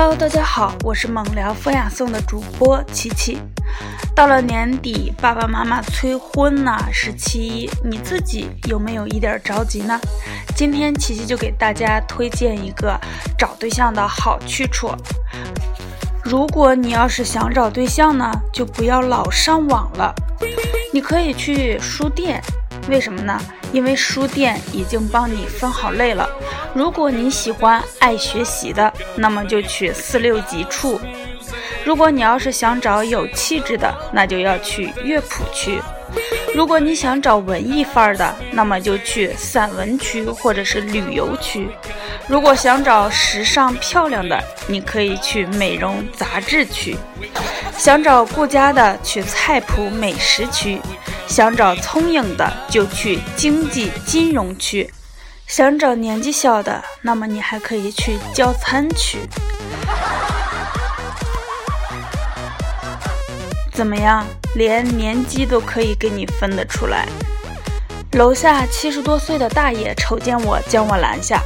Hello，大家好，我是猛聊风雅颂的主播琪琪。到了年底，爸爸妈妈催婚呢，是其一，你自己有没有一点着急呢？今天琪琪就给大家推荐一个找对象的好去处。如果你要是想找对象呢，就不要老上网了，你可以去书店。为什么呢？因为书店已经帮你分好类了。如果你喜欢爱学习的，那么就去四六级处；如果你要是想找有气质的，那就要去乐谱区；如果你想找文艺范儿的，那么就去散文区或者是旅游区；如果想找时尚漂亮的，你可以去美容杂志区；想找顾家的，去菜谱美食区。想找聪颖的，就去经济金融区；想找年纪小的，那么你还可以去教餐区。怎么样？连年纪都可以给你分得出来？楼下七十多岁的大爷瞅见我，将我拦下：“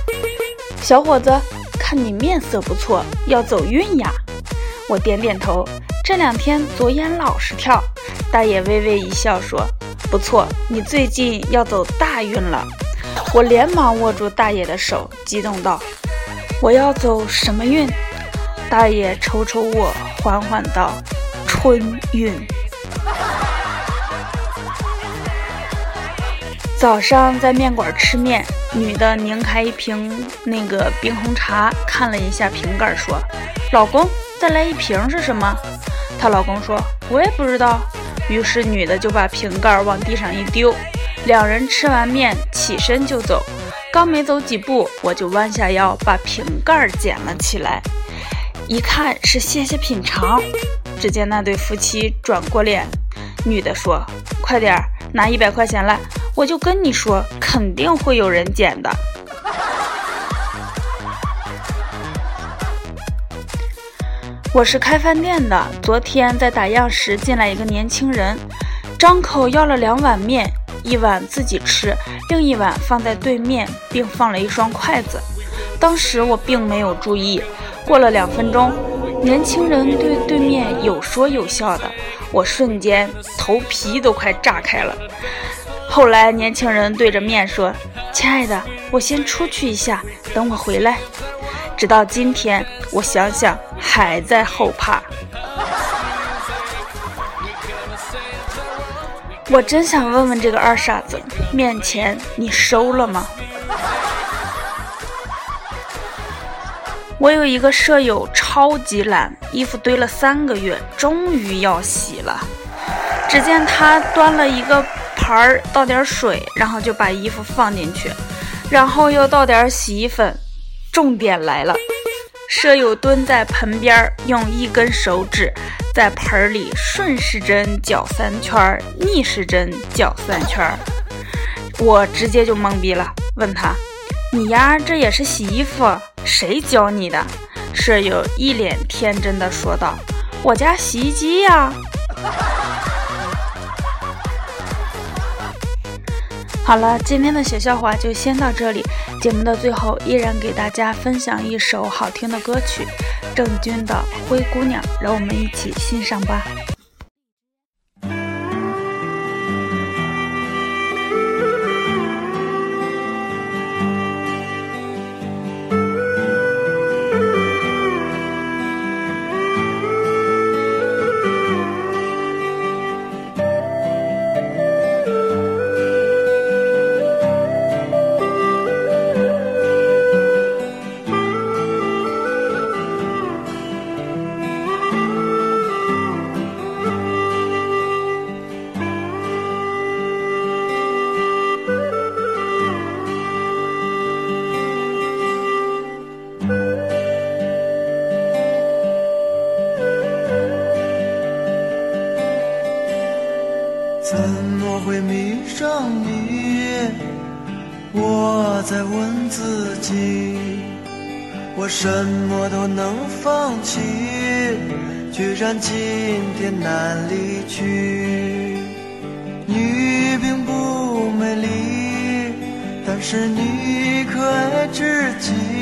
小伙子，看你面色不错，要走运呀？”我点点头。这两天左眼老是跳，大爷微微一笑说：“不错，你最近要走大运了。”我连忙握住大爷的手，激动道：“我要走什么运？”大爷瞅瞅我，缓缓道：“春运。”早上在面馆吃面，女的拧开一瓶那个冰红茶，看了一下瓶盖，说：“老公，再来一瓶是什么？”她老公说：“我也不知道。”于是女的就把瓶盖往地上一丢。两人吃完面，起身就走。刚没走几步，我就弯下腰把瓶盖捡了起来，一看是谢谢品尝。只见那对夫妻转过脸，女的说：“快点拿一百块钱来，我就跟你说，肯定会有人捡的。”我是开饭店的，昨天在打烊时进来一个年轻人，张口要了两碗面，一碗自己吃，另一碗放在对面，并放了一双筷子。当时我并没有注意，过了两分钟，年轻人对对面有说有笑的，我瞬间头皮都快炸开了。后来年轻人对着面说：“亲爱的，我先出去一下，等我回来。”直到今天，我想想还在后怕。我真想问问这个二傻子，面钱你收了吗？我有一个舍友超级懒，衣服堆了三个月，终于要洗了。只见他端了一个盘儿，倒点水，然后就把衣服放进去，然后又倒点洗衣粉。重点来了，舍友蹲在盆边，用一根手指在盆里顺时针搅三圈，逆时针搅三圈。我直接就懵逼了，问他：“你呀，这也是洗衣服？谁教你的？”舍友一脸天真的说道：“我家洗衣机呀。”好了，今天的小笑话就先到这里。节目的最后，依然给大家分享一首好听的歌曲，郑钧的《灰姑娘》，让我们一起欣赏吧。你？我在问自己，我什么都能放弃，居然今天难离去。你并不美丽，但是你可爱至极。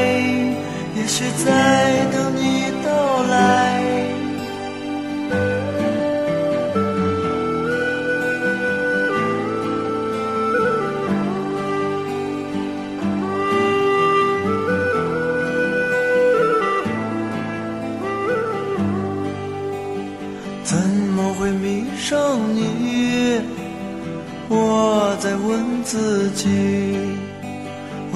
也许在等你到来。怎么会迷上你？我在问自己，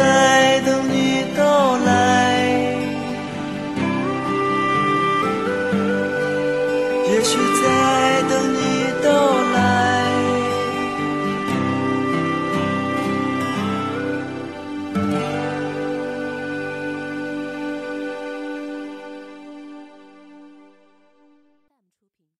在等你到来。也许在